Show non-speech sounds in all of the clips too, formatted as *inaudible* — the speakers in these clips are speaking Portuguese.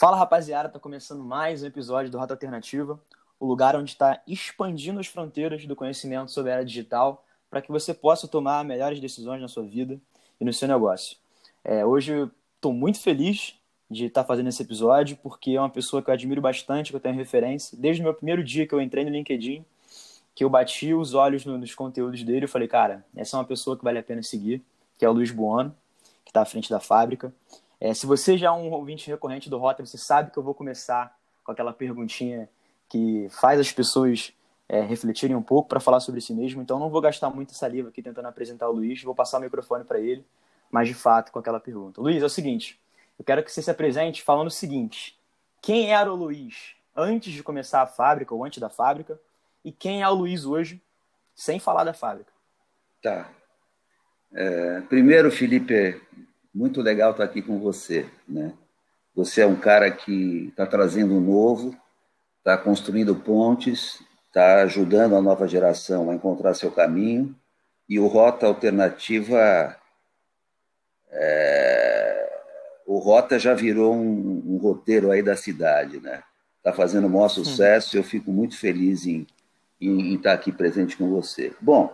Fala rapaziada, tá começando mais um episódio do Rota Alternativa, o lugar onde está expandindo as fronteiras do conhecimento sobre a era digital para que você possa tomar melhores decisões na sua vida e no seu negócio. É, hoje estou muito feliz de estar tá fazendo esse episódio porque é uma pessoa que eu admiro bastante, que eu tenho referência. Desde o meu primeiro dia que eu entrei no LinkedIn, que eu bati os olhos nos conteúdos dele, eu falei, cara, essa é uma pessoa que vale a pena seguir, que é o Luiz Buono, que está à frente da fábrica. É, se você já é um ouvinte recorrente do Rota, você sabe que eu vou começar com aquela perguntinha que faz as pessoas é, refletirem um pouco para falar sobre si mesmo. Então, não vou gastar muita saliva aqui tentando apresentar o Luiz, vou passar o microfone para ele, mas de fato com aquela pergunta. Luiz, é o seguinte: eu quero que você se apresente falando o seguinte: quem era o Luiz antes de começar a fábrica ou antes da fábrica? E quem é o Luiz hoje, sem falar da fábrica? Tá. É, primeiro, Felipe, muito legal estar aqui com você. Né? Você é um cara que está trazendo um novo, está construindo pontes, está ajudando a nova geração a encontrar seu caminho. E o Rota Alternativa, é... o Rota já virou um, um, roteiro aí da cidade, né? Está fazendo o maior sucesso. Hum. Eu fico muito feliz em, em, em, estar aqui presente com você. Bom,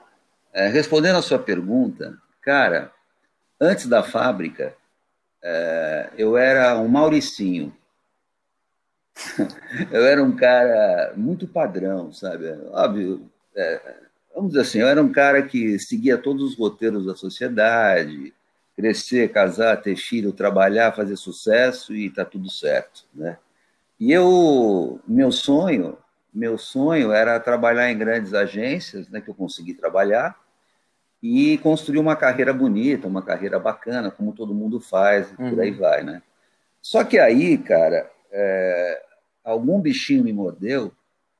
é, respondendo a sua pergunta, cara, Antes da fábrica, é, eu era um Mauricinho. *laughs* eu era um cara muito padrão, sabe? Óbvio, é, vamos dizer assim, eu era um cara que seguia todos os roteiros da sociedade, crescer, casar, ter filho, trabalhar, fazer sucesso e tá tudo certo, né? E eu, meu sonho, meu sonho era trabalhar em grandes agências, né, que eu consegui trabalhar, e construir uma carreira bonita, uma carreira bacana, como todo mundo faz, e por aí uhum. vai, né? Só que aí, cara, é, algum bichinho me mordeu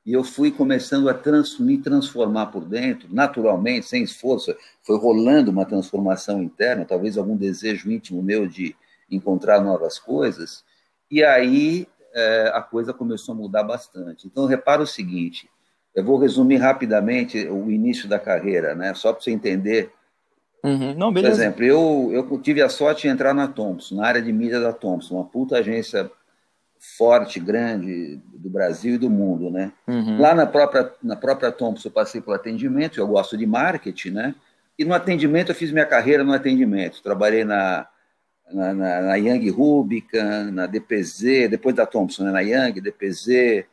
e eu fui começando a trans, me transformar por dentro, naturalmente, sem esforço. Foi rolando uma transformação interna, talvez algum desejo íntimo meu de encontrar novas coisas. E aí é, a coisa começou a mudar bastante. Então, repara o seguinte: eu vou resumir rapidamente o início da carreira, né? só para você entender. Uhum. Não, Por exemplo, eu, eu tive a sorte de entrar na Thompson, na área de mídia da Thompson, uma puta agência forte, grande do Brasil e do mundo, né? Uhum. Lá na própria, na própria Thompson eu passei pelo atendimento, eu gosto de marketing, né? E no atendimento eu fiz minha carreira no atendimento. Trabalhei na, na, na, na Young Rubicon, na DPZ, depois da Thompson, né? na Young, DPZ,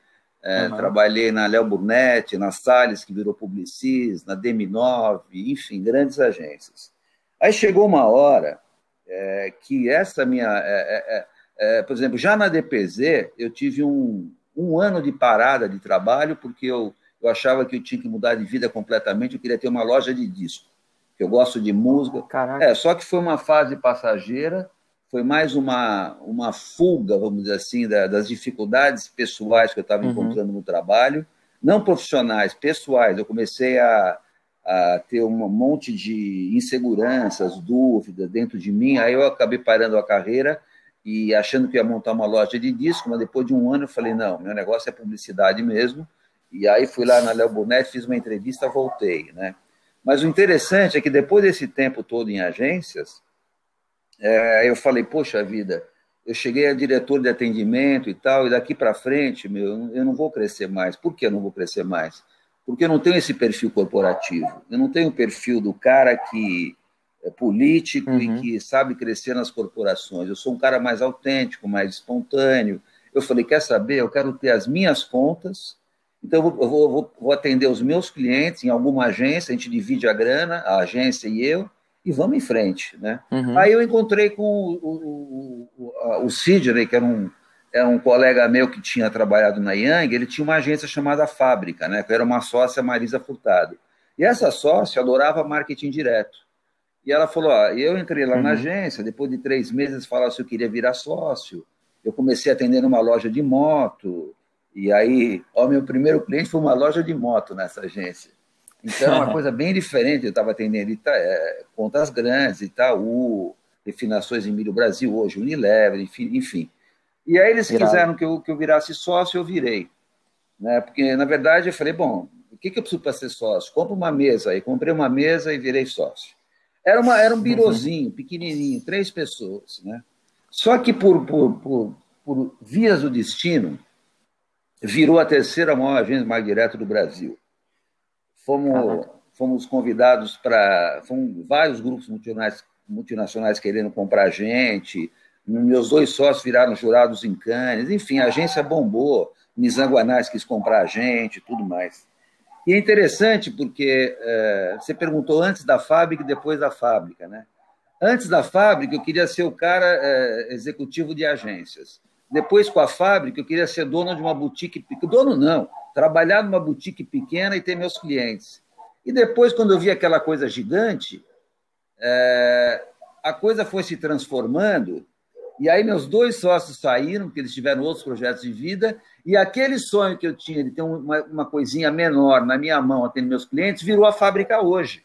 é, uhum. Trabalhei na Léo Burnett, na Salles, que virou Publicis, na DM9, enfim, grandes agências. Aí chegou uma hora é, que essa minha. É, é, é, é por exemplo, já na DPZ, eu tive um, um ano de parada de trabalho, porque eu, eu achava que eu tinha que mudar de vida completamente, eu queria ter uma loja de disco, que eu gosto de música. Caraca. É, só que foi uma fase passageira foi mais uma, uma fuga, vamos dizer assim, da, das dificuldades pessoais que eu estava uhum. encontrando no trabalho, não profissionais, pessoais. Eu comecei a, a ter um monte de inseguranças, dúvidas dentro de mim, aí eu acabei parando a carreira e achando que ia montar uma loja de disco, mas depois de um ano eu falei, não, meu negócio é publicidade mesmo, e aí fui lá na Léo Bonet, fiz uma entrevista, voltei, né? Mas o interessante é que depois desse tempo todo em agências, é, eu falei, poxa vida, eu cheguei a diretor de atendimento e tal, e daqui para frente, meu, eu não vou crescer mais. Por que eu não vou crescer mais? Porque eu não tenho esse perfil corporativo. Eu não tenho o perfil do cara que é político uhum. e que sabe crescer nas corporações. Eu sou um cara mais autêntico, mais espontâneo. Eu falei, quer saber? Eu quero ter as minhas contas. Então, eu vou, vou, vou atender os meus clientes em alguma agência, a gente divide a grana, a agência e eu, e vamos em frente. Né? Uhum. Aí eu encontrei com o, o, o, o Sidney, que era um, era um colega meu que tinha trabalhado na Yang, ele tinha uma agência chamada Fábrica, né? que era uma sócia Marisa Furtado. E essa sócia adorava marketing direto. E ela falou: ó, eu entrei lá uhum. na agência, depois de três meses falaram se eu queria virar sócio. Eu comecei a atender numa loja de moto. E aí, ó, meu primeiro cliente foi uma loja de moto nessa agência. Então, é uma *laughs* coisa bem diferente. Eu estava atendendo Ita, é, contas grandes, Itaú, refinações em Milho Brasil, hoje Unilever, enfim. enfim. E aí eles Virado. quiseram que eu, que eu virasse sócio, eu virei. Né? Porque, na verdade, eu falei, bom, o que, que eu preciso para ser sócio? Compro uma mesa. Aí comprei uma mesa e virei sócio. Era, uma, era um uhum. birozinho, pequenininho, três pessoas. Né? Só que por, por, por, por vias do destino, virou a terceira maior agência mais direta do Brasil. Fomos, fomos convidados para. Vários grupos multinacionais, multinacionais querendo comprar a gente. Meus dois sócios viraram jurados em Cannes. Enfim, a agência bombou. Nizanguanais quis comprar a gente tudo mais. E é interessante porque é, você perguntou antes da fábrica e depois da fábrica, né? Antes da fábrica, eu queria ser o cara é, executivo de agências. Depois, com a fábrica, eu queria ser dono de uma boutique. Dono não, trabalhar numa boutique pequena e ter meus clientes. E depois, quando eu vi aquela coisa gigante, é, a coisa foi se transformando. E aí, meus dois sócios saíram, porque eles tiveram outros projetos de vida. E aquele sonho que eu tinha de ter uma, uma coisinha menor na minha mão, atendendo meus clientes, virou a fábrica hoje.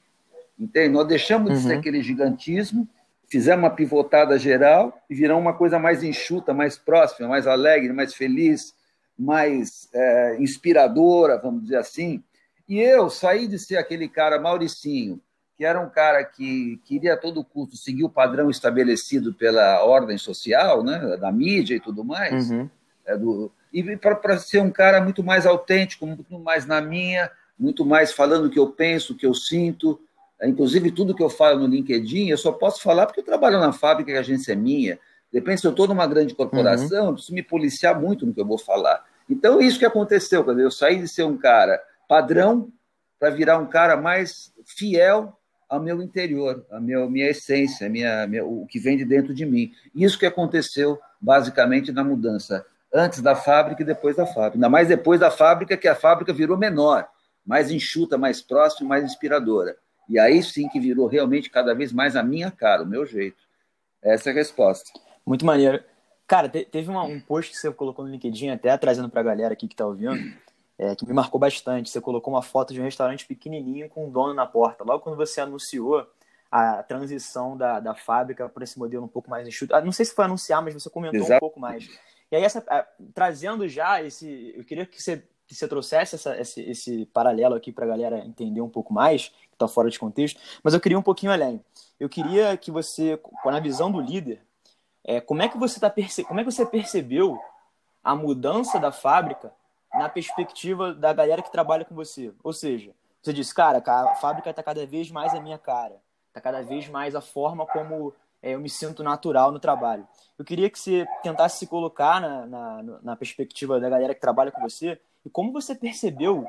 Entende? Nós deixamos uhum. de ser uhum. aquele gigantismo, fizemos uma pivotada geral e viramos uma coisa mais enxuta, mais próxima, mais alegre, mais feliz, mais é, inspiradora, vamos dizer assim. E eu saí de ser aquele cara Mauricinho, que era um cara que queria a todo custo seguir o padrão estabelecido pela ordem social, né, da mídia e tudo mais, uhum. é, do, e para ser um cara muito mais autêntico, muito mais na minha, muito mais falando o que eu penso, o que eu sinto, Inclusive, tudo que eu falo no LinkedIn, eu só posso falar porque eu trabalho na fábrica, que a agência é minha. Depende se eu estou numa grande corporação, uhum. eu preciso me policiar muito no que eu vou falar. Então, isso que aconteceu, quando eu saí de ser um cara padrão para virar um cara mais fiel ao meu interior, a minha, minha essência, a minha, minha, o que vem de dentro de mim. Isso que aconteceu, basicamente, na mudança, antes da fábrica e depois da fábrica. Ainda mais depois da fábrica, que a fábrica virou menor, mais enxuta, mais próxima, mais inspiradora. E aí sim que virou realmente cada vez mais a minha cara, o meu jeito. Essa é a resposta. Muito maneiro. Cara, teve uma, um post que você colocou no LinkedIn, até trazendo para a galera aqui que está ouvindo, é, que me marcou bastante. Você colocou uma foto de um restaurante pequenininho com um dono na porta. Logo quando você anunciou a transição da, da fábrica para esse modelo um pouco mais enxuto. Ah, não sei se foi anunciar, mas você comentou Exato. um pouco mais. E aí, essa, trazendo já esse. Eu queria que você que você trouxesse essa, esse, esse paralelo aqui para a galera entender um pouco mais, que está fora de contexto, mas eu queria um pouquinho além. Eu queria que você, com a visão do líder, é, como, é que você tá perce... como é que você percebeu a mudança da fábrica na perspectiva da galera que trabalha com você? Ou seja, você disse, cara, a fábrica está cada vez mais a minha cara, está cada vez mais a forma como é, eu me sinto natural no trabalho. Eu queria que você tentasse se colocar na, na, na perspectiva da galera que trabalha com você e como você percebeu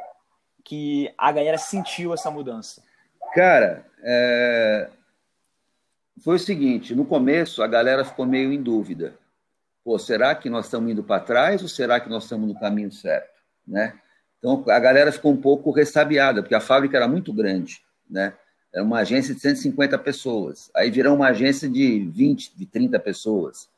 que a galera sentiu essa mudança? Cara, é... foi o seguinte: no começo a galera ficou meio em dúvida. Pô, será que nós estamos indo para trás ou será que nós estamos no caminho certo? Né? Então a galera ficou um pouco ressabiada, porque a fábrica era muito grande. Né? Era uma agência de 150 pessoas. Aí virou uma agência de 20, de 30 pessoas.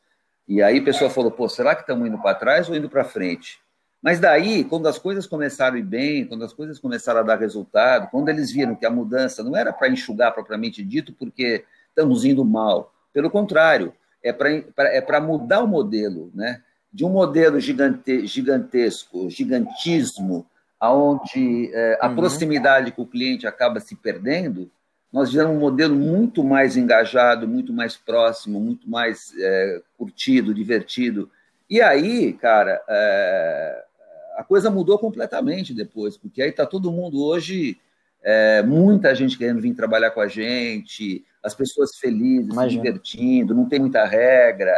E aí a pessoa falou: pô, será que estamos indo para trás ou indo para frente? Mas daí, quando as coisas começaram a ir bem, quando as coisas começaram a dar resultado, quando eles viram que a mudança não era para enxugar propriamente dito, porque estamos indo mal, pelo contrário, é para é mudar o modelo, né? de um modelo gigante, gigantesco, gigantismo, onde é, a uhum. proximidade com o cliente acaba se perdendo, nós viramos um modelo muito mais engajado, muito mais próximo, muito mais é, curtido, divertido. E aí, cara, é, a coisa mudou completamente depois, porque aí está todo mundo hoje, é, muita gente querendo vir trabalhar com a gente, as pessoas felizes, Imagina. se divertindo, não tem muita regra.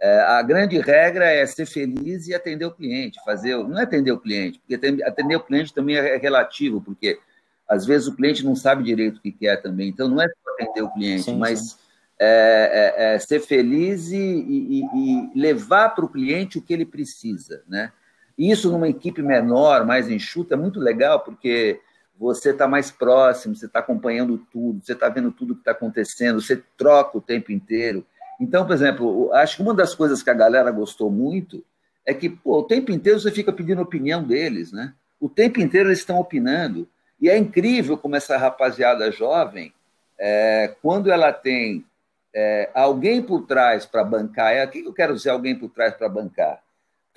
É, a grande regra é ser feliz e atender o cliente, fazer, não é atender o cliente, porque atender o cliente também é relativo, porque às vezes o cliente não sabe direito o que quer também, então não é atender o cliente, sim, mas sim. É, é, é, ser feliz e, e, e levar para o cliente o que ele precisa, né? Isso numa equipe menor, mais enxuta, é muito legal, porque você está mais próximo, você está acompanhando tudo, você está vendo tudo que está acontecendo, você troca o tempo inteiro. Então, por exemplo, acho que uma das coisas que a galera gostou muito é que pô, o tempo inteiro você fica pedindo opinião deles, né? O tempo inteiro eles estão opinando. E é incrível como essa rapaziada jovem, é, quando ela tem é, alguém por trás para bancar, é, o que eu quero dizer alguém por trás para bancar?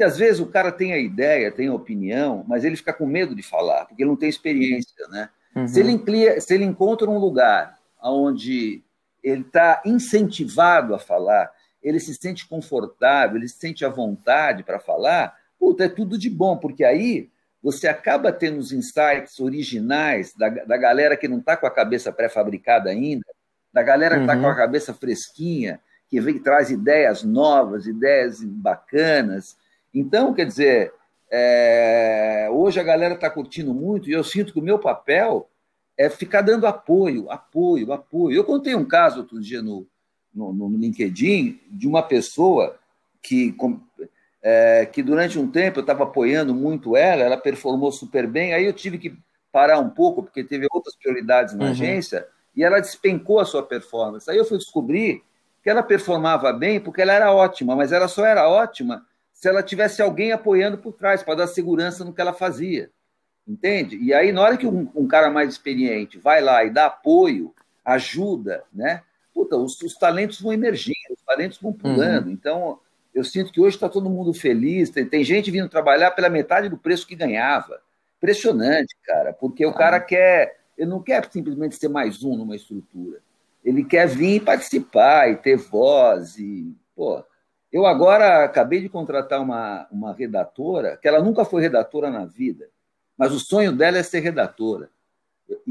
Porque às vezes o cara tem a ideia, tem a opinião, mas ele fica com medo de falar, porque ele não tem experiência, né? Uhum. Se, ele, se ele encontra um lugar onde ele está incentivado a falar, ele se sente confortável, ele se sente à vontade para falar, puta, é tudo de bom, porque aí você acaba tendo os insights originais da, da galera que não está com a cabeça pré-fabricada ainda, da galera que está uhum. com a cabeça fresquinha, que vem que traz ideias novas, ideias bacanas. Então, quer dizer, é, hoje a galera está curtindo muito e eu sinto que o meu papel é ficar dando apoio, apoio, apoio. Eu contei um caso outro dia no, no, no LinkedIn de uma pessoa que, é, que durante um tempo eu estava apoiando muito ela, ela performou super bem, aí eu tive que parar um pouco, porque teve outras prioridades na uhum. agência, e ela despencou a sua performance. Aí eu fui descobrir que ela performava bem porque ela era ótima, mas ela só era ótima se ela tivesse alguém apoiando por trás, para dar segurança no que ela fazia. Entende? E aí, na hora que um, um cara mais experiente vai lá e dá apoio, ajuda, né? Puta, os, os talentos vão emergindo, os talentos vão pulando. Uhum. Então, eu sinto que hoje está todo mundo feliz, tem, tem, gente vindo trabalhar pela metade do preço que ganhava. Impressionante, cara, porque o cara quer, ele não quer simplesmente ser mais um numa estrutura. Ele quer vir participar e ter voz. E, pô, eu agora acabei de contratar uma, uma redatora, que ela nunca foi redatora na vida, mas o sonho dela é ser redatora.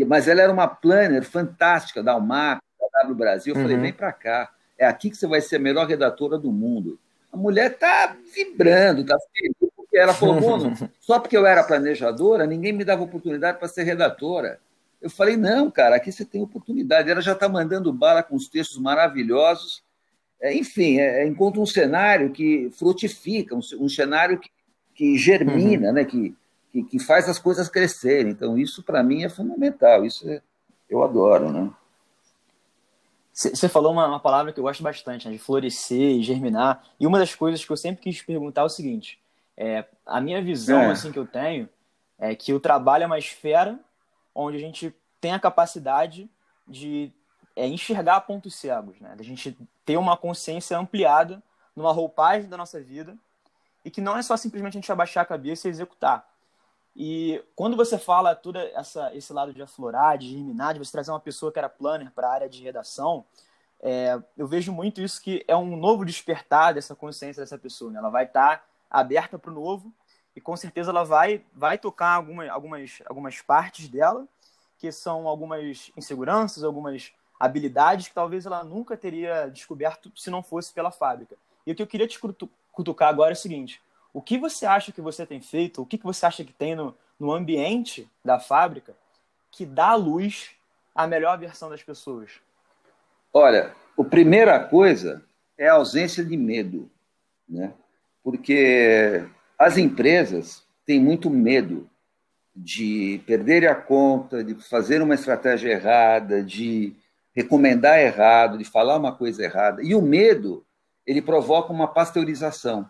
Mas ela era uma planner fantástica da Almap, da W Brasil. Eu uhum. falei, vem para cá. É aqui que você vai ser a melhor redatora do mundo. A mulher está vibrando, está feliz, porque ela falou, *laughs* só porque eu era planejadora, ninguém me dava oportunidade para ser redatora. Eu falei, não, cara, aqui você tem oportunidade. Ela já está mandando bala com os textos maravilhosos. É, enfim, é, é, encontra um cenário que frutifica, um, um cenário que, que germina, uhum. né? que, que, que faz as coisas crescerem. Então, isso para mim é fundamental, isso é, eu adoro, né? Você falou uma, uma, palavra que eu gosto bastante, né, de florescer e germinar. E uma das coisas que eu sempre quis perguntar é o seguinte: é, a minha visão é. assim que eu tenho é que o trabalho é uma esfera onde a gente tem a capacidade de é, enxergar pontos cegos, né? Da gente ter uma consciência ampliada numa roupagem da nossa vida e que não é só simplesmente a gente abaixar a cabeça e executar. E quando você fala todo essa, esse lado de aflorar, de germinar, de você trazer uma pessoa que era planner para a área de redação, é, eu vejo muito isso que é um novo despertar dessa consciência dessa pessoa. Né? Ela vai estar tá aberta para o novo e com certeza ela vai, vai tocar alguma, algumas, algumas partes dela, que são algumas inseguranças, algumas habilidades que talvez ela nunca teria descoberto se não fosse pela fábrica. E o que eu queria te cutucar agora é o seguinte: o que você acha que você tem feito, o que você acha que tem no, no ambiente da fábrica que dá luz à melhor versão das pessoas? Olha, a primeira coisa é a ausência de medo, né? Porque as empresas têm muito medo de perderem a conta, de fazer uma estratégia errada, de recomendar errado, de falar uma coisa errada. E o medo, ele provoca uma pasteurização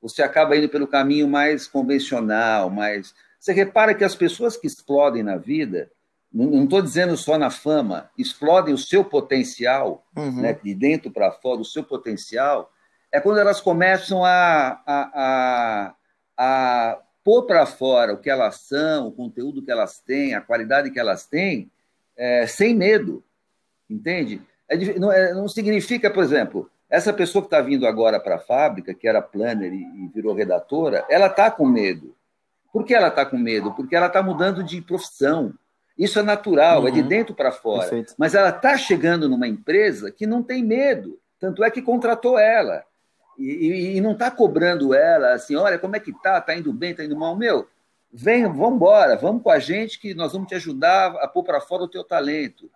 você acaba indo pelo caminho mais convencional, mais. Você repara que as pessoas que explodem na vida, não estou dizendo só na fama, explodem o seu potencial, uhum. né, de dentro para fora, o seu potencial, é quando elas começam a, a, a, a pôr para fora o que elas são, o conteúdo que elas têm, a qualidade que elas têm, é, sem medo, entende? É, não, é, não significa, por exemplo, essa pessoa que está vindo agora para a fábrica, que era planner e, virou redatora, ela está com medo. Por que ela está com medo? Porque ela está mudando de profissão. Isso é natural, uhum. é de uhum. dentro para fora. Perfeito. Mas ela está chegando numa empresa que não tem medo. Tanto é que contratou ela. E, e, e não está cobrando ela assim, olha, como é que tá? Está indo bem, está indo mal? Meu, vem, vamos embora, vamos com a gente que nós vamos te ajudar a pôr para fora o teu talento.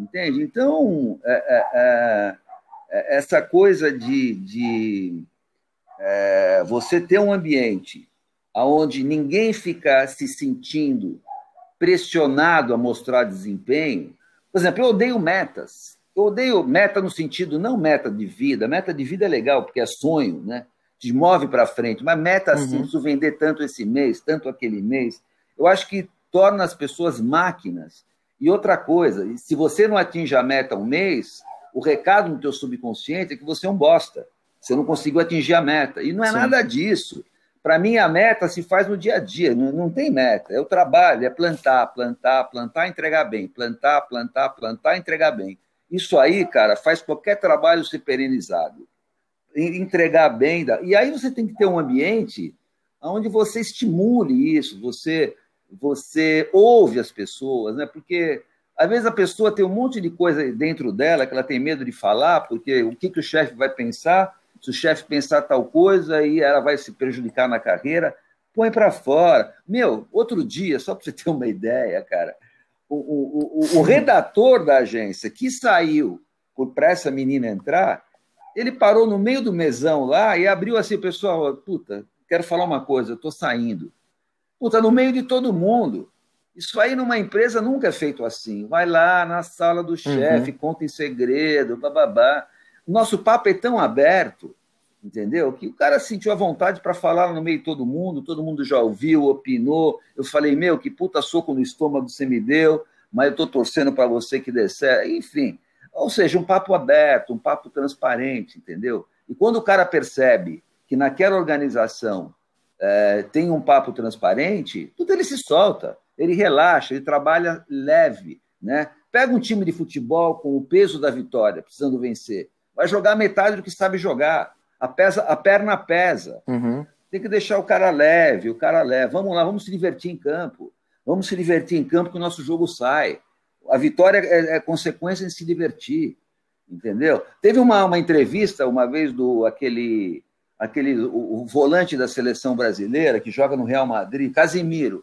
Entende? Então, é, é, é é, essa coisa de, de é, você ter um ambiente onde ninguém fica se sentindo pressionado a mostrar desempenho. Por exemplo, eu odeio metas. Eu odeio meta no sentido, não meta de vida. Meta de vida é legal, porque é sonho, né? Te move para frente. Mas meta assim, uhum. preciso vender tanto esse mês, tanto aquele mês. Eu acho que torna as pessoas máquinas. E outra coisa, se você não atinge a meta um mês, o recado no teu subconsciente é que você é um bosta. Você não conseguiu atingir a meta. E não é Sim. nada disso. Para mim, a meta se faz no dia a dia, não, não tem meta. É o trabalho, é plantar, plantar, plantar, entregar bem. Plantar, plantar, plantar, entregar bem. Isso aí, cara, faz qualquer trabalho ser perenizado. entregar bem. E aí você tem que ter um ambiente onde você estimule isso, você, você ouve as pessoas, né? porque às vezes a pessoa tem um monte de coisa dentro dela que ela tem medo de falar, porque o que, que o chefe vai pensar, se o chefe pensar tal coisa, aí ela vai se prejudicar na carreira, põe para fora. Meu, outro dia, só para você ter uma ideia, cara, o, o, o, o redator da agência que saiu para essa menina entrar, ele parou no meio do mesão lá e abriu assim, pessoal, puta, quero falar uma coisa, estou saindo. Puta, no meio de todo mundo. Isso aí numa empresa nunca é feito assim. Vai lá na sala do chefe, uhum. conta em segredo, bababá. Nosso papo é tão aberto, entendeu? Que o cara sentiu a vontade para falar no meio de todo mundo, todo mundo já ouviu, opinou. Eu falei, meu, que puta soco no estômago você me deu, mas eu estou torcendo para você que dê certo. Enfim, ou seja, um papo aberto, um papo transparente, entendeu? E quando o cara percebe que naquela organização é, tem um papo transparente, tudo ele se solta, ele relaxa, ele trabalha leve, né? Pega um time de futebol com o peso da vitória, precisando vencer, vai jogar metade do que sabe jogar, a, pesa, a perna pesa. Uhum. Tem que deixar o cara leve, o cara leve. Vamos lá, vamos se divertir em campo. Vamos se divertir em campo que o nosso jogo sai. A vitória é, é consequência de se divertir, entendeu? Teve uma, uma entrevista uma vez do aquele aquele o, o, volante da seleção brasileira que joga no Real Madrid, Casimiro.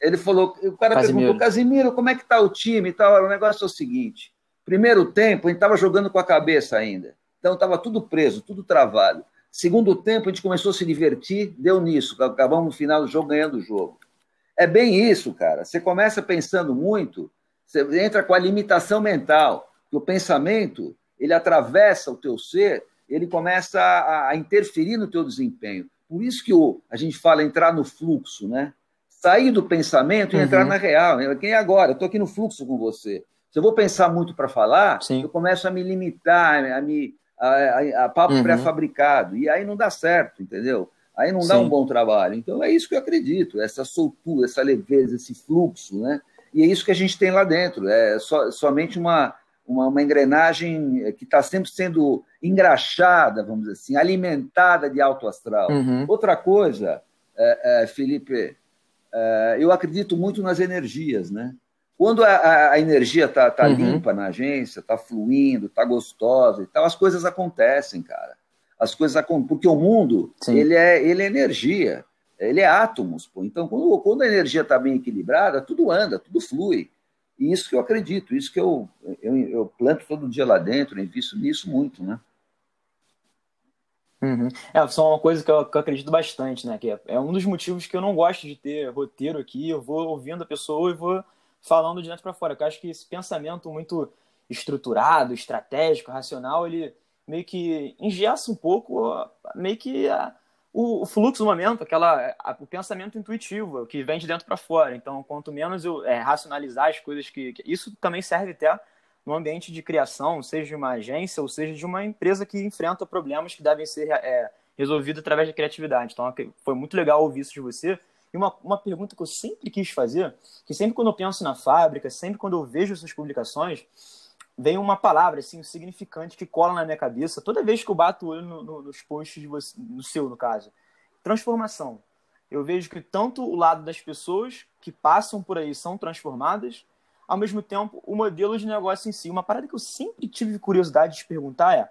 Ele falou, o cara Casimiro. perguntou, Casimiro, como é que tá o time e tal? O negócio é o seguinte: primeiro tempo a gente estava jogando com a cabeça ainda, então estava tudo preso, tudo travado. Segundo tempo a gente começou a se divertir, deu nisso, acabamos no final do jogo ganhando o jogo. É bem isso, cara. Você começa pensando muito, você entra com a limitação mental, que o pensamento ele atravessa o teu ser, ele começa a, a interferir no teu desempenho. Por isso que o, a gente fala entrar no fluxo, né? Sair do pensamento e uhum. entrar na real. Quem é agora? Eu estou aqui no fluxo com você. Se eu vou pensar muito para falar, Sim. eu começo a me limitar, a me a, a, a papo uhum. pré-fabricado. E aí não dá certo, entendeu? Aí não dá Sim. um bom trabalho. Então é isso que eu acredito, essa soltura, essa leveza, esse fluxo, né? E é isso que a gente tem lá dentro. É so, somente uma, uma, uma engrenagem que está sempre sendo engraxada, vamos dizer assim, alimentada de alto astral. Uhum. Outra coisa, é, é, Felipe, é, eu acredito muito nas energias, né? Quando a, a energia está tá uhum. limpa na agência, está fluindo, está gostosa e tal, as coisas acontecem, cara. As coisas acontecem, porque o mundo ele é, ele é energia ele é átomos. Pô. Então, quando, quando a energia está bem equilibrada, tudo anda, tudo flui. E isso que eu acredito, isso que eu, eu, eu planto todo dia lá dentro, invisto nisso muito, né? Uhum. É, só uma coisa que eu, que eu, acredito bastante, né? Que é, é, um dos motivos que eu não gosto de ter roteiro aqui. Eu vou ouvindo a pessoa e vou falando de dentro para fora. Eu acho que esse pensamento muito estruturado, estratégico, racional, ele meio que engessa um pouco, meio que a, o, fluxo do momento, aquela, o pensamento intuitivo, que vem de dentro para fora. Então, quanto menos eu é, racionalizar as coisas que, que, Isso também serve até no ambiente de criação, seja de uma agência ou seja de uma empresa que enfrenta problemas que devem ser é, resolvidos através da criatividade. Então, foi muito legal ouvir isso de você. E uma, uma pergunta que eu sempre quis fazer, que sempre quando eu penso na fábrica, sempre quando eu vejo suas publicações, vem uma palavra assim, significante que cola na minha cabeça toda vez que eu bato o olho no, no, nos posts de você, no seu, no caso. Transformação. Eu vejo que tanto o lado das pessoas que passam por aí são transformadas, ao mesmo tempo o modelo de negócio em si. Uma parada que eu sempre tive curiosidade de perguntar é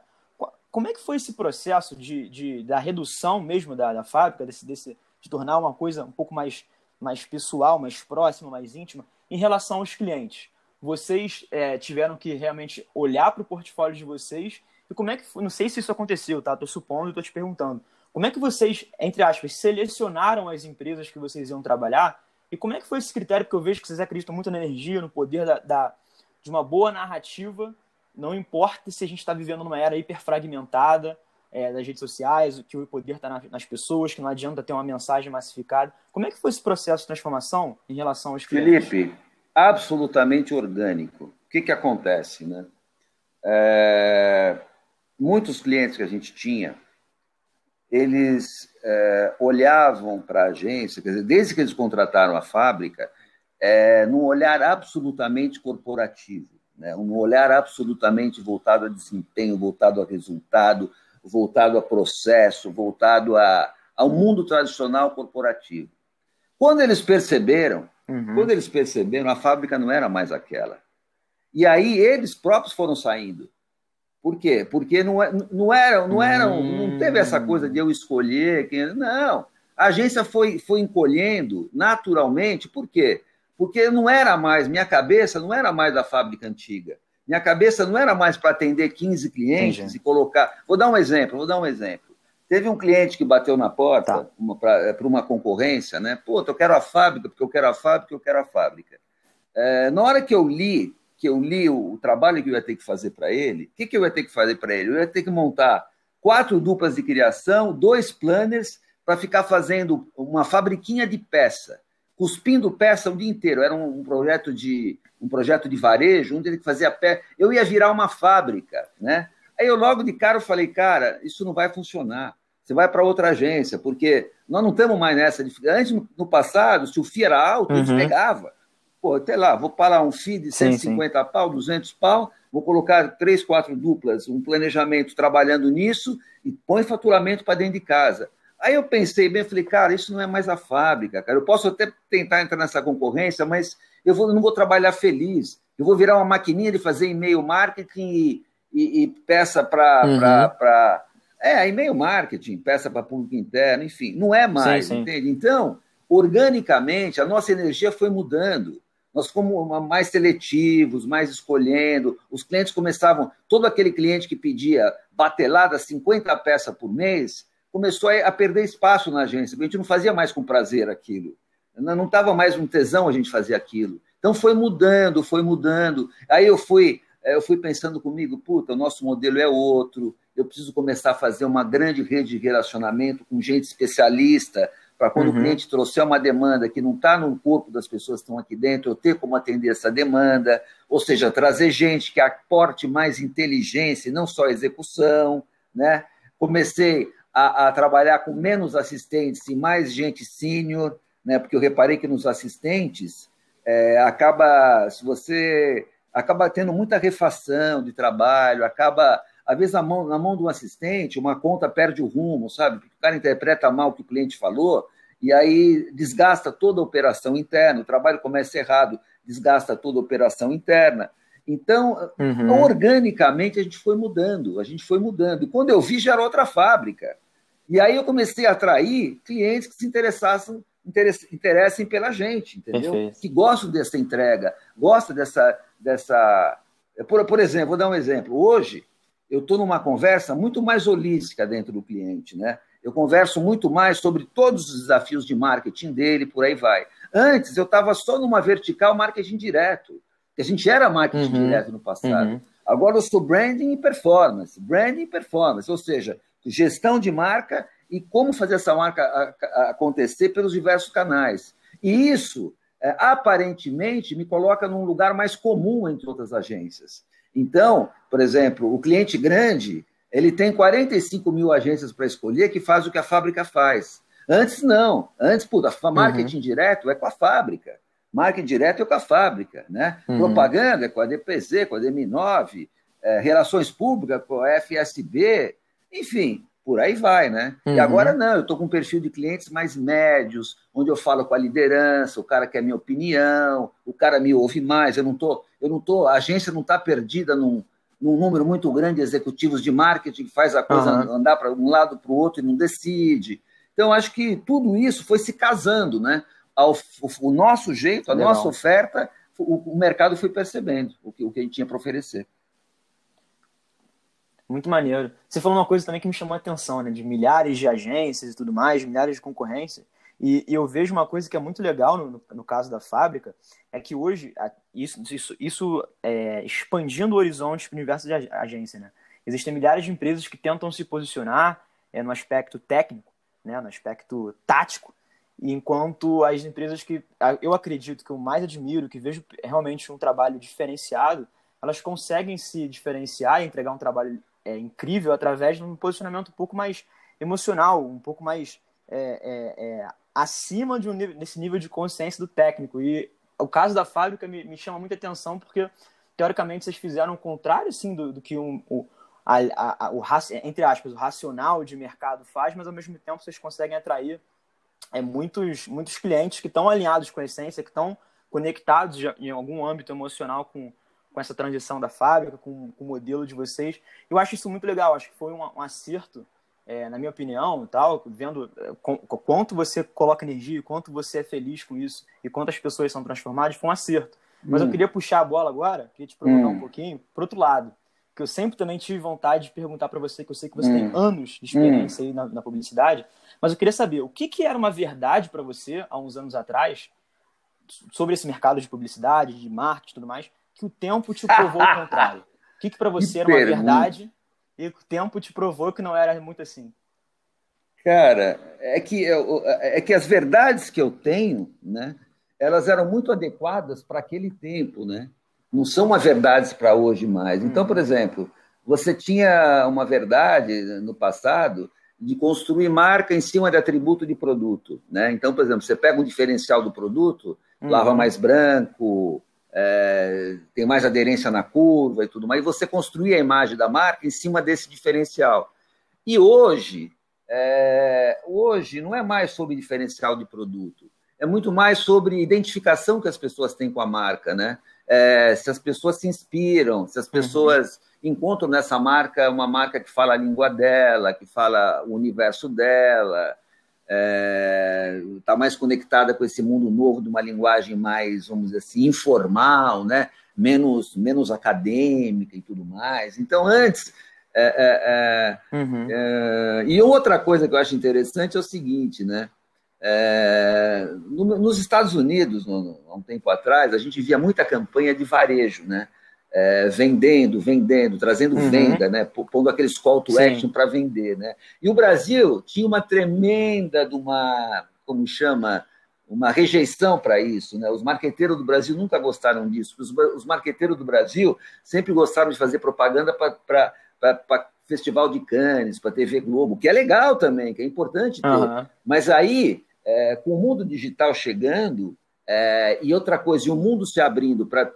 como é que foi esse processo de, de da redução mesmo da, da fábrica, desse, desse, de tornar uma coisa um pouco mais, mais pessoal, mais próxima, mais íntima, em relação aos clientes? Vocês é, tiveram que realmente olhar para o portfólio de vocês e como é que? Não sei se isso aconteceu, tá? Estou supondo estou te perguntando. Como é que vocês, entre aspas, selecionaram as empresas que vocês iam trabalhar? E como é que foi esse critério? Porque eu vejo que vocês acreditam muito na energia, no poder da, da de uma boa narrativa. Não importa se a gente está vivendo numa era hiperfragmentada é, das redes sociais, que o poder está na, nas pessoas, que não adianta ter uma mensagem massificada. Como é que foi esse processo de transformação em relação aos clientes? Felipe, absolutamente orgânico. O que, que acontece? Né? É, muitos clientes que a gente tinha, eles é, olhavam para a agência, dizer, desde que eles contrataram a fábrica, é, num olhar absolutamente corporativo, né? um olhar absolutamente voltado a desempenho, voltado a resultado, voltado a processo, voltado a, ao mundo tradicional corporativo. Quando eles perceberam, uhum. quando eles perceberam, a fábrica não era mais aquela. E aí eles próprios foram saindo. Por quê? Porque não, é, não era, não era, não teve essa coisa de eu escolher quem. Não. A agência foi, foi encolhendo naturalmente, por quê? Porque não era mais, minha cabeça não era mais da fábrica antiga. Minha cabeça não era mais para atender 15 clientes Entendi. e colocar. Vou dar um exemplo, vou dar um exemplo. Teve um cliente que bateu na porta tá. para é, uma concorrência, né? Pô, eu quero a fábrica, porque eu quero a fábrica, eu quero a fábrica. É, na hora que eu li que eu li o, o trabalho que eu ia ter que fazer para ele, o que, que eu ia ter que fazer para ele? Eu ia ter que montar quatro duplas de criação, dois planners, para ficar fazendo uma fabriquinha de peça, cuspindo peça o dia inteiro. Era um, um projeto de um projeto de varejo, onde ele fazia pé. Eu ia virar uma fábrica, né? Aí eu logo de cara eu falei, cara, isso não vai funcionar. Você vai para outra agência, porque nós não estamos mais nessa. Antes, no passado, se o FII era alto, uhum. eles pegava pô, até lá, vou parar um FII de 150 sim, sim. pau, 200 pau, vou colocar três, quatro duplas, um planejamento trabalhando nisso e põe faturamento para dentro de casa. Aí eu pensei bem, falei, cara, isso não é mais a fábrica, cara. Eu posso até tentar entrar nessa concorrência, mas eu vou, não vou trabalhar feliz. Eu vou virar uma maquininha de fazer e-mail marketing e, e, e peça para. Uhum. É, e-mail marketing, peça para público interno, enfim, não é mais, sim, entende? Então, organicamente, a nossa energia foi mudando. Nós fomos mais seletivos, mais escolhendo. Os clientes começavam, todo aquele cliente que pedia batelada, 50 peças por mês, começou a perder espaço na agência, porque a gente não fazia mais com prazer aquilo. Não estava mais um tesão a gente fazer aquilo. Então foi mudando, foi mudando. Aí eu fui, eh, eu fui pensando comigo, puta, o nosso modelo é outro, eu preciso começar a fazer uma grande rede de relacionamento com gente especialista, para quando uhum. o cliente trouxer uma demanda que não está no corpo das pessoas que estão aqui dentro, eu ter como atender essa demanda, ou seja, trazer gente que aporte mais inteligência e não só execução. Né? Comecei a, a trabalhar com menos assistentes e mais gente sênior, né? porque eu reparei que nos assistentes é, acaba, se você acaba tendo muita refação de trabalho, acaba às vezes, na mão, na mão de um assistente, uma conta perde o rumo, sabe? Porque o cara interpreta mal o que o cliente falou e aí desgasta toda a operação interna, o trabalho começa errado, desgasta toda a operação interna. Então, uhum. organicamente, a gente foi mudando, a gente foi mudando. E quando eu vi, já era outra fábrica. E aí eu comecei a atrair clientes que se interessassem, interessem pela gente, entendeu? Perfeito. Que gostam dessa entrega, gostam dessa. dessa... Por, por exemplo, vou dar um exemplo. Hoje, eu estou numa conversa muito mais holística dentro do cliente, né? Eu converso muito mais sobre todos os desafios de marketing dele, por aí vai. Antes eu estava só numa vertical marketing direto, que a gente era marketing uhum, direto no passado. Uhum. Agora eu sou branding e performance, branding e performance, ou seja, gestão de marca e como fazer essa marca acontecer pelos diversos canais. E isso, é, aparentemente, me coloca num lugar mais comum entre outras agências. Então, por exemplo, o cliente grande, ele tem 45 mil agências para escolher que faz o que a fábrica faz. Antes não. Antes, puta, marketing uhum. direto é com a fábrica. Marketing direto é com a fábrica, né? Uhum. Propaganda é com a DPZ, com a DM9, é, relações públicas com a FSB, enfim, por aí vai, né? Uhum. E agora não, eu estou com um perfil de clientes mais médios, onde eu falo com a liderança, o cara quer minha opinião, o cara me ouve mais, eu não tô, eu não tô, a agência não está perdida num, num, número muito grande de executivos de marketing que faz a coisa uhum. andar para um lado para o outro e não decide. Então, acho que tudo isso foi se casando, né? Ao, o, o nosso jeito, a Legal. nossa oferta, o, o mercado foi percebendo o que, o que a gente tinha para oferecer. Muito maneiro. Você falou uma coisa também que me chamou a atenção, né? De milhares de agências e tudo mais, milhares de concorrência. E, e eu vejo uma coisa que é muito legal no, no caso da fábrica, é que hoje, isso, isso, isso é, expandindo o horizonte para o universo de agência, né? Existem milhares de empresas que tentam se posicionar é, no aspecto técnico, né? no aspecto tático, enquanto as empresas que eu acredito que eu mais admiro, que vejo realmente um trabalho diferenciado, elas conseguem se diferenciar e entregar um trabalho é, incrível através de um posicionamento um pouco mais emocional, um pouco mais é, é, é, acima de um nível, desse nível de consciência do técnico. E o caso da fábrica me, me chama muita atenção porque, teoricamente, vocês fizeram o contrário assim, do, do que um, o, a, a, a, o, entre aspas, o racional de mercado faz, mas ao mesmo tempo vocês conseguem atrair é, muitos, muitos clientes que estão alinhados com a essência, que estão conectados em algum âmbito emocional com, com essa transição da fábrica, com, com o modelo de vocês. Eu acho isso muito legal, acho que foi um, um acerto, é, na minha opinião, tal, vendo é, quanto você coloca energia, quanto você é feliz com isso e quantas pessoas são transformadas, foi um acerto. Mas hum. eu queria puxar a bola agora, queria te perguntar hum. um pouquinho, para outro lado que eu sempre também tive vontade de perguntar para você, que eu sei que você hum. tem anos de experiência hum. aí na, na, publicidade, mas eu queria saber o que, que era uma verdade para você há uns anos atrás sobre esse mercado de publicidade, de marketing e tudo mais, que o tempo te provou o contrário. *laughs* O que, que para você que era uma pergunta. verdade e o tempo te provou que não era muito assim? Cara, é que, é que as verdades que eu tenho, né, elas eram muito adequadas para aquele tempo, né? não são uma verdades para hoje mais. Então, por exemplo, você tinha uma verdade no passado de construir marca em cima de atributo de produto. Né? Então, por exemplo, você pega um diferencial do produto, uhum. lava mais branco, é, tem mais aderência na curva e tudo mais, e você construir a imagem da marca em cima desse diferencial. E hoje, é, hoje não é mais sobre diferencial de produto, é muito mais sobre identificação que as pessoas têm com a marca, né? é, se as pessoas se inspiram, se as uhum. pessoas uhum. encontram nessa marca uma marca que fala a língua dela, que fala o universo dela, está é, tá mais conectada com esse mundo novo de uma linguagem mais, vamos dizer assim, informal, né? menos, menos acadêmica e tudo mais. Então, antes. É, é, é uhum. É, e outra coisa que eu acho interessante é o seguinte, né? É, no, nos Estados Unidos, no, há um tempo atrás, a gente via muita campanha de varejo, né? É, vendendo, vendendo, trazendo uhum. venda, né? pondo aqueles call to action para vender. Né? E o Brasil tinha uma tremenda de uma, como chama, uma rejeição para isso. Né? Os marqueteiros do Brasil nunca gostaram disso. Os, os marqueteiros do Brasil sempre gostaram de fazer propaganda para Festival de Cannes, para TV Globo, que é legal também, que é importante ter. Uhum. Mas aí é, com o mundo digital chegando, é, e outra coisa, e o mundo se abrindo para.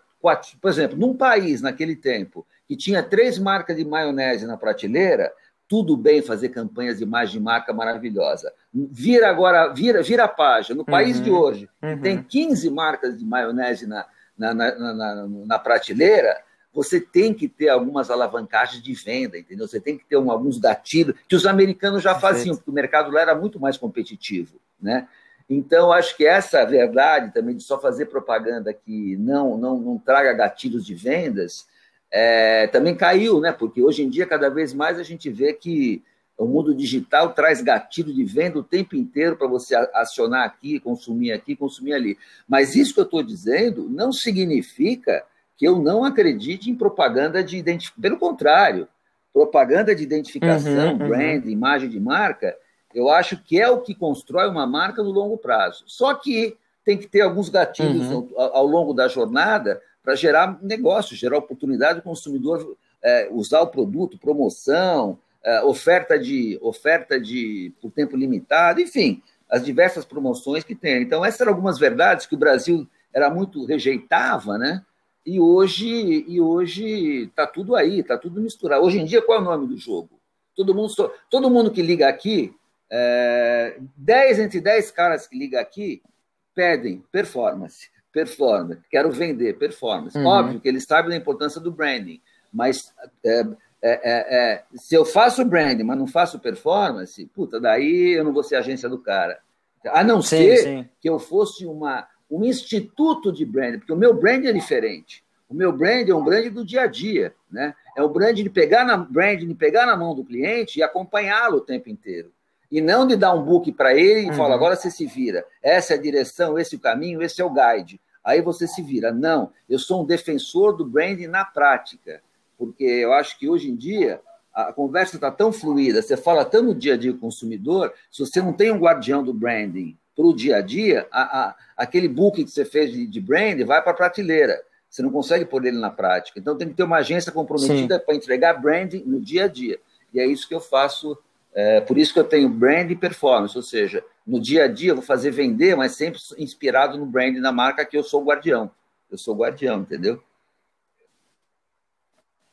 Por exemplo, num país naquele tempo que tinha três marcas de maionese na prateleira, tudo bem fazer campanhas de imagem de marca maravilhosa. Vira agora, vira, vira a página. No país uhum, de hoje, uhum. tem 15 marcas de maionese na, na, na, na, na prateleira, você tem que ter algumas alavancagens de venda, entendeu? Você tem que ter um, alguns gatilhos que os americanos já faziam, porque o mercado lá era muito mais competitivo, né? Então, acho que essa verdade também de só fazer propaganda que não, não, não traga gatilhos de vendas é, também caiu, né? Porque hoje em dia, cada vez mais, a gente vê que o mundo digital traz gatilho de venda o tempo inteiro para você acionar aqui, consumir aqui, consumir ali. Mas isso que eu estou dizendo não significa que eu não acredite em propaganda de identificação. Pelo contrário, propaganda de identificação, uhum, brand, uhum. imagem de marca, eu acho que é o que constrói uma marca no longo prazo. Só que tem que ter alguns gatilhos uhum. ao, ao, longo da jornada para gerar negócio, gerar oportunidade do consumidor é, usar o produto, promoção, é, oferta de oferta de por tempo limitado, enfim, as diversas promoções que tem. Então, essas eram algumas verdades que o Brasil era muito rejeitava, né? E hoje e hoje está tudo aí, está tudo misturado. Hoje em dia, qual é o nome do jogo? Todo mundo, todo mundo que liga aqui, é, 10 entre 10 caras que ligam aqui pedem performance, performance, quero vender performance. Uhum. Óbvio que eles sabem da importância do branding, mas é, é, é, é, se eu faço branding, mas não faço performance, puta, daí eu não vou ser agência do cara. A não sim, ser sim. que eu fosse uma um instituto de brand, porque o meu brand é diferente. O meu brand é um brand do dia a dia, né? É o brand de pegar na brand, de pegar na mão do cliente e acompanhá-lo o tempo inteiro. E não de dar um book para ele e uhum. falar, agora você se vira. Essa é a direção, esse é o caminho, esse é o guide. Aí você se vira. Não, eu sou um defensor do brand na prática. Porque eu acho que hoje em dia a conversa está tão fluida, você fala tão no dia a dia com o consumidor, se você não tem um guardião do branding para o dia a dia, a, a, aquele book que você fez de, de brand vai para a prateleira. Você não consegue pôr ele na prática. Então tem que ter uma agência comprometida para entregar branding no dia a dia. E é isso que eu faço. É, por isso que eu tenho brand e performance, ou seja, no dia a dia eu vou fazer vender, mas sempre inspirado no brand da marca que eu sou guardião. Eu sou guardião, entendeu?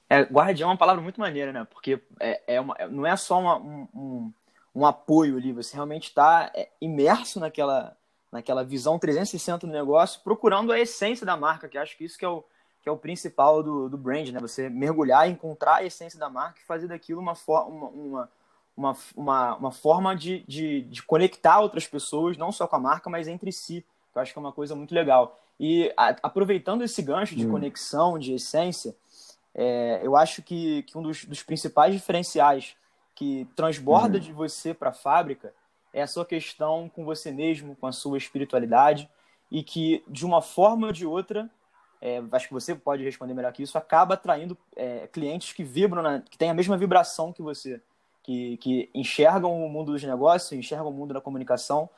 É, guardião é uma palavra muito maneira, né? Porque é, é uma, não é só uma, um, um, apoio ali, você realmente está é, imerso naquela, naquela visão 360 do negócio, procurando a essência da marca, que acho que isso que é o, que é o principal do, do brand, né? Você mergulhar, encontrar a essência da marca e fazer daquilo uma, uma, uma, uma, uma, uma forma de, de, de conectar outras pessoas, não só com a marca, mas entre si. Que eu acho que é uma coisa muito legal. E a, aproveitando esse gancho de hum. conexão, de essência, é, eu acho que, que um dos, dos, principais diferenciais que transborda hum. de você para a fábrica é a sua questão com você mesmo, com a sua espiritualidade, e que, de uma forma ou de outra, é, acho que você pode responder melhor que isso, acaba atraindo é, clientes que vibram, na, que têm a mesma vibração que você, que, que enxergam o mundo dos negócios, enxergam o mundo da comunicação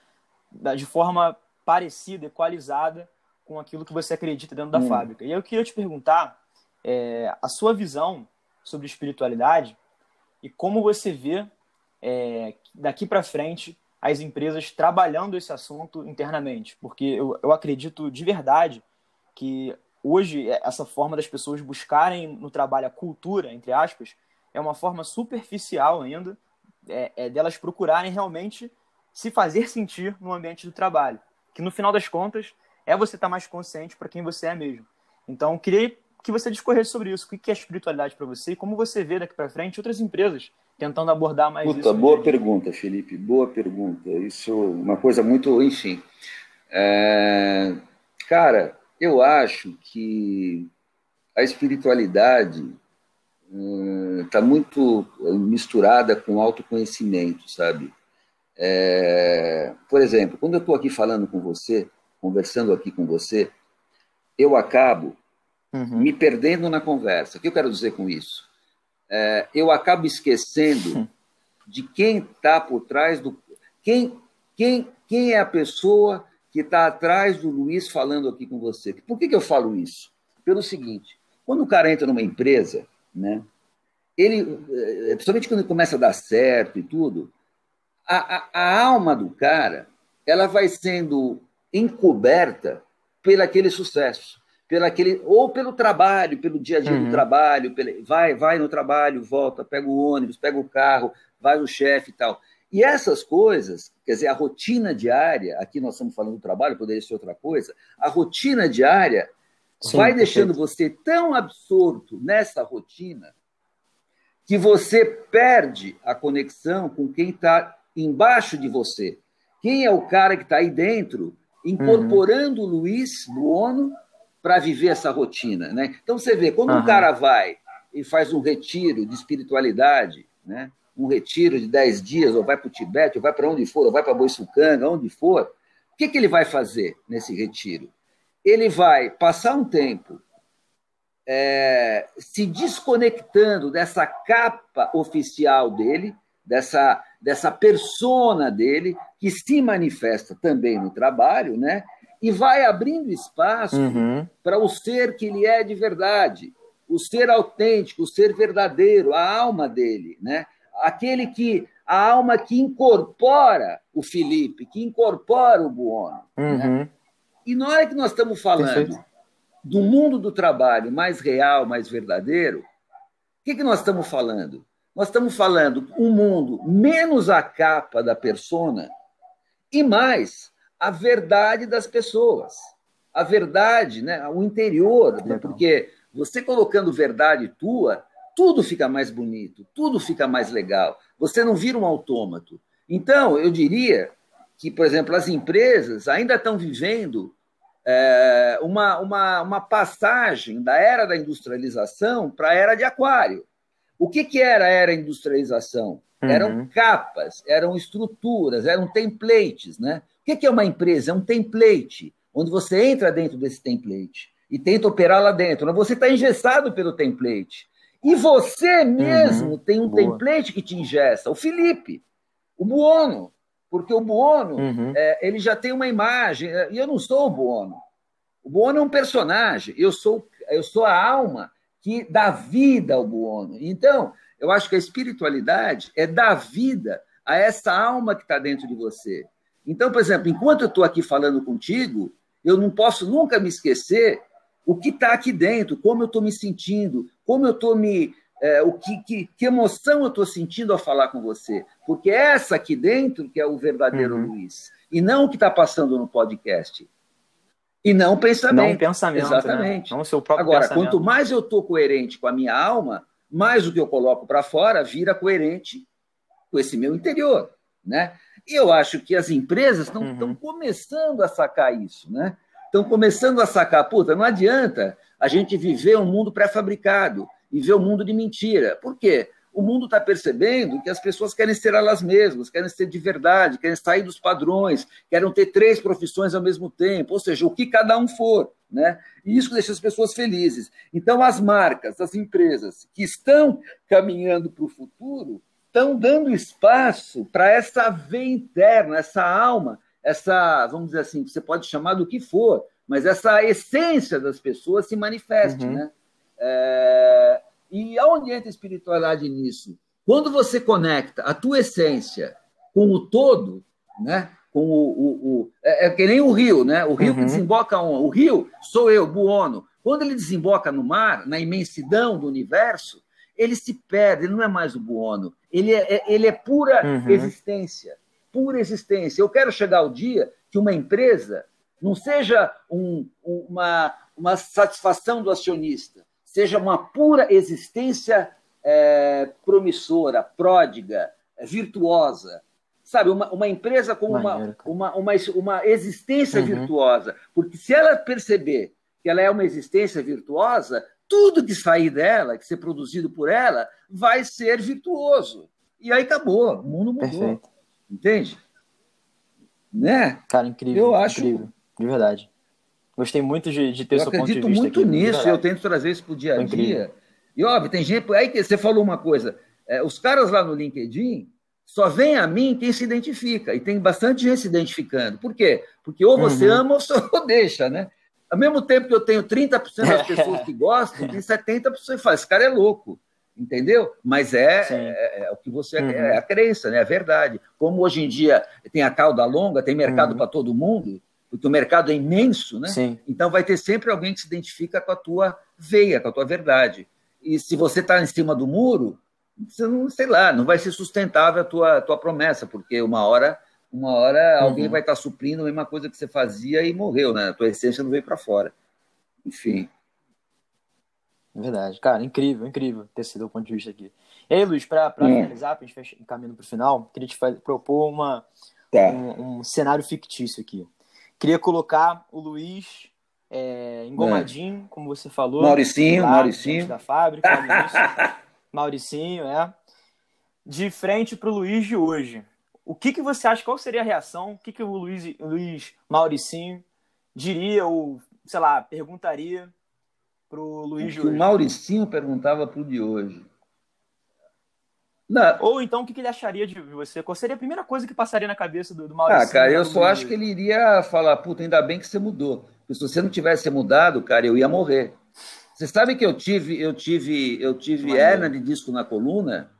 de forma parecida, equalizada com aquilo que você acredita dentro da hum. fábrica. E eu queria te perguntar é, a sua visão sobre espiritualidade e como você vê é, daqui para frente as empresas trabalhando esse assunto internamente, porque eu, eu acredito de verdade que hoje é, essa forma das pessoas buscarem no trabalho a cultura, entre aspas, é uma forma superficial ainda é, é delas procurarem realmente se fazer sentir no ambiente do trabalho, que no final das contas é você estar tá mais consciente para quem você é mesmo. Então, queria que você discorresse sobre isso. O que é espiritualidade para você e como você vê daqui para frente outras empresas tentando abordar mais Puta, isso. Boa pergunta, Felipe. Boa pergunta. Isso é uma coisa muito, enfim. É... Cara, eu acho que a espiritualidade está hum, muito misturada com autoconhecimento, sabe? É, por exemplo, quando eu estou aqui falando com você, conversando aqui com você, eu acabo uhum. me perdendo na conversa. O que eu quero dizer com isso? É, eu acabo esquecendo de quem está por trás do. Quem, quem, quem é a pessoa que está atrás do Luiz falando aqui com você. Por que, que eu falo isso? Pelo seguinte: quando o cara entra numa empresa, né, ele, eh, principalmente quando ele começa a dar certo e tudo, a, a, a alma do cara ela vai sendo encoberta pelo aquele sucesso, pelo aquele, ou pelo trabalho, pelo dia a dia uhum. do trabalho, pelo, vai, vai no trabalho, volta, pega o ônibus, pega o carro, vai o chefe e tal. E essas coisas, quer dizer, a rotina diária, aqui nós estamos falando do trabalho, poderia ser outra coisa, a rotina diária Sim, vai deixando você tão absorto nessa rotina que você perde a conexão com quem está embaixo de você. Quem é o cara que está aí dentro, incorporando uhum. o Luiz Buono para viver essa rotina. Né? Então você vê, quando uhum. um cara vai e faz um retiro de espiritualidade, né? um retiro de 10 dias, ou vai para o Tibete, ou vai para onde for, ou vai para Boiçucanga, onde for, o que, que ele vai fazer nesse retiro? Ele vai passar um tempo é, se desconectando dessa capa oficial dele, dessa, dessa persona dele, que se manifesta também no trabalho, né? e vai abrindo espaço uhum. para o ser que ele é de verdade, o ser autêntico, o ser verdadeiro, a alma dele, né? aquele que a alma que incorpora o Felipe, que incorpora o Buono. Né? Uhum. Né? E na hora que nós estamos falando do mundo do trabalho mais real, mais verdadeiro, o que, que nós estamos falando? Nós estamos falando um mundo menos a capa da persona e mais a verdade das pessoas. A verdade, né? o interior, porque você colocando verdade tua, tudo fica mais bonito, tudo fica mais legal. Você não vira um autômato. Então, eu diria que, por exemplo, as empresas ainda estão vivendo é, uma, uma, uma passagem da era da industrialização para a era de aquário. O que, que era a era industrialização? Uhum. Eram capas, eram estruturas, eram templates. Né? O que, que é uma empresa? É um template, onde você entra dentro desse template e tenta operar lá dentro. Você está engessado pelo template. E você mesmo uhum, tem um boa. template que te ingessa. O Felipe, o Buono, porque o Buono uhum. é, ele já tem uma imagem, é, e eu não sou o Buono. O Buono é um personagem, eu sou, eu sou a alma que dá vida ao Buono. Então, eu acho que a espiritualidade é dar vida a essa alma que está dentro de você. Então, por exemplo, enquanto eu estou aqui falando contigo, eu não posso nunca me esquecer o que está aqui dentro, como eu estou me sentindo, como eu estou me. É, o que, que, que, emoção eu estou sentindo ao falar com você. Porque é essa aqui dentro que é o verdadeiro uhum. Luiz. E não o que está passando no podcast. E não o pensamento. Não o pensamento. Né? Exatamente. Né? Não o seu próprio Agora, pensamento. quanto mais eu estou coerente com a minha alma, mais o que eu coloco para fora vira coerente com esse meu interior. Né? E eu acho que as empresas estão uhum. começando a sacar isso. Né? Estão começando a sacar, puta, não adianta a gente viver um mundo pré-fabricado e ver um mundo de mentira. Por quê? O mundo está percebendo que as pessoas querem ser elas mesmas, querem ser de verdade, querem sair dos padrões, querem ter três profissões ao mesmo tempo, ou seja, o que cada um for. Né? E isso deixa as pessoas felizes. Então, as marcas, as empresas que estão caminhando para o futuro, estão dando espaço para essa veia interna, essa alma, essa, vamos dizer assim, você pode chamar do que for, mas essa essência das pessoas se manifeste. Uhum. Né? É... E aonde entra a espiritualidade nisso? Quando você conecta a tua essência com o todo, né? com o, o, o é, é, que nem o rio, né? O rio uhum. que desemboca um, o rio sou eu, Buono. Quando ele desemboca no mar, na imensidão do universo, ele se perde, ele não é mais o Buono, ele é, é ele é pura uhum. existência, pura existência. Eu quero chegar ao dia que uma empresa não seja um, uma, uma satisfação do acionista, seja uma pura existência é, promissora, pródiga, virtuosa. Sabe, uma, uma empresa com uma, uma, uma, uma existência uhum. virtuosa. Porque se ela perceber que ela é uma existência virtuosa, tudo que sair dela, que ser produzido por ela, vai ser virtuoso. E aí acabou, o mundo mudou. Perfeito. Entende? Né? Cara, incrível. Eu acho. Incrível, de verdade. Gostei muito de, de ter eu seu ponto de vista. Eu acredito muito nisso, eu tento trazer isso para o dia a dia. E óbvio, tem gente. Aí que você falou uma coisa: é, os caras lá no LinkedIn só vem a mim quem se identifica. E tem bastante gente se identificando. Por quê? Porque ou você uhum. ama ou você *laughs* deixa, né? Ao mesmo tempo que eu tenho 30% das *laughs* pessoas que gostam, tem 70% que fala, esse cara é louco. Entendeu? Mas é, é, é, o que você uhum. é a crença, né? É a verdade. Como hoje em dia tem a cauda longa, tem mercado uhum. para todo mundo, porque o mercado é imenso, né? Sim. Então vai ter sempre alguém que se identifica com a tua veia, com a tua verdade. E se você está em cima do muro, você não, sei lá, não vai ser sustentável a tua, tua promessa, porque uma hora, uma hora uhum. alguém vai estar tá suprindo a mesma coisa que você fazia e morreu, né? A tua essência não veio para fora. Enfim. Verdade. Cara, incrível, incrível ter sido o ponto de vista aqui. E aí, Luiz, para é. finalizar, para a gente caminhando para o final, queria te fazer, propor uma, tá. um, um cenário fictício aqui. Queria colocar o Luiz é, engomadinho, é. como você falou. Mauricinho, lá, Mauricinho. Da fábrica, *laughs* Mauricinho, é. De frente para o Luiz de hoje. O que, que você acha? Qual seria a reação? O que, que o Luiz, o Luiz Mauricinho diria ou, sei lá, perguntaria para o Luiz de hoje? O Mauricinho perguntava para o de hoje. Não. Ou então, o que ele acharia de você? Qual seria a primeira coisa que passaria na cabeça do, do Maurício? Ah, cara, eu só acho que ele iria falar, puta, ainda bem que você mudou. Porque se você não tivesse mudado, cara, eu ia morrer. Você sabe que eu tive, eu tive, eu tive hernia de disco na coluna,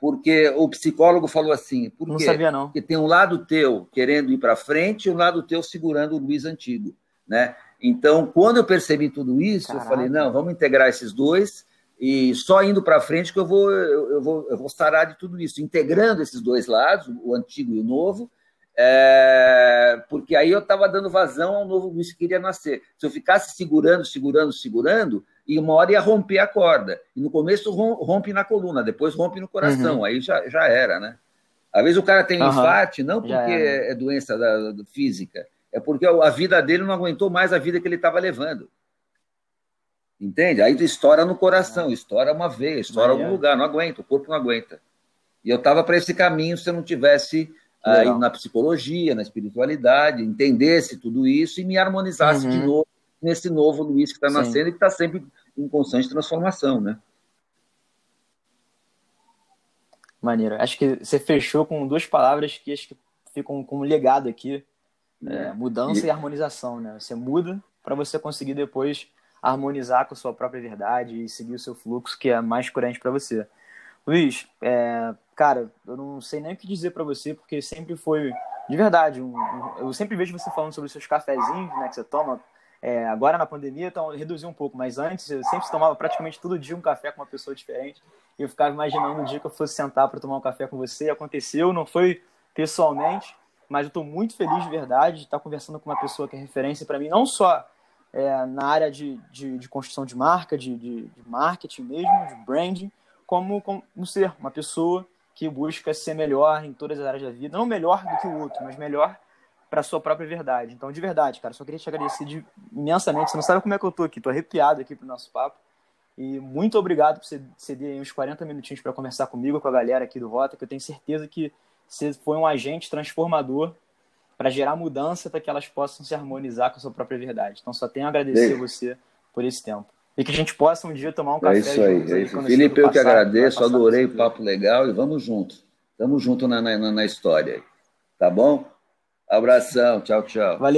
porque o psicólogo falou assim, por não quê? sabia não. Porque tem um lado teu querendo ir para frente e um lado teu segurando o Luiz antigo, né? Então, quando eu percebi tudo isso, Caraca. eu falei, não, vamos integrar esses dois e só indo para frente que eu vou, eu, vou, eu vou sarar de tudo isso, integrando esses dois lados, o antigo e o novo, é, porque aí eu estava dando vazão ao novo Luiz que queria nascer. Se eu ficasse segurando, segurando, segurando, e uma hora ia romper a corda. E no começo rompe na coluna, depois rompe no coração, uhum. aí já, já era, né? Às vezes o cara tem uhum. infarte, não porque é doença da, da, física, é porque a vida dele não aguentou mais a vida que ele estava levando. Entende? Aí estoura no coração, estoura uma veia, estoura em algum lugar, não aguenta, o corpo não aguenta. E eu estava para esse caminho se eu não tivesse aí na psicologia, na espiritualidade, entendesse tudo isso e me harmonizasse uhum. de novo nesse novo Luiz que está nascendo e que está sempre em constante transformação, né? Maneiro. Acho que você fechou com duas palavras que acho que ficam como legado aqui. É, mudança e... e harmonização, né? Você muda para você conseguir depois harmonizar com a sua própria verdade e seguir o seu fluxo que é mais coerente para você. Luiz, é, cara, eu não sei nem o que dizer para você, porque sempre foi, de verdade, um, um, eu sempre vejo você falando sobre os seus cafezinhos, né, que você toma É, agora na pandemia, então reduziu um pouco, mas antes eu sempre tomava praticamente todo dia um café com uma pessoa diferente. E eu ficava imaginando um dia que eu fosse sentar para tomar um café com você. Aconteceu, não foi pessoalmente, mas eu estou muito feliz de verdade de estar conversando com uma pessoa que é referência para mim, não só é, na área de, de, de, construção de marca, de, de, de, marketing mesmo, de branding, como, como ser uma pessoa que busca ser melhor em todas as áreas da vida. Não melhor do que o outro, mas melhor para sua própria verdade. Então, de verdade, cara, só queria te agradecer de, imensamente. Você não sabe como é que eu tô aqui, tô arrepiado aqui pro nosso papo. E muito obrigado por você ceder uns 40 minutinhos para conversar comigo, com a galera aqui do Rota, que eu tenho certeza que você foi um agente transformador para gerar mudança para que elas possam se harmonizar com a sua própria verdade. Então, só tenho a agradecer a você por esse tempo. E que a gente possa um dia tomar um café. É isso aí. É isso. Felipe, eu que agradeço, adorei o papo legal e vamos junto. Tamo junto na, na, na história. Tá bom? Abração, tchau, tchau. Valeu.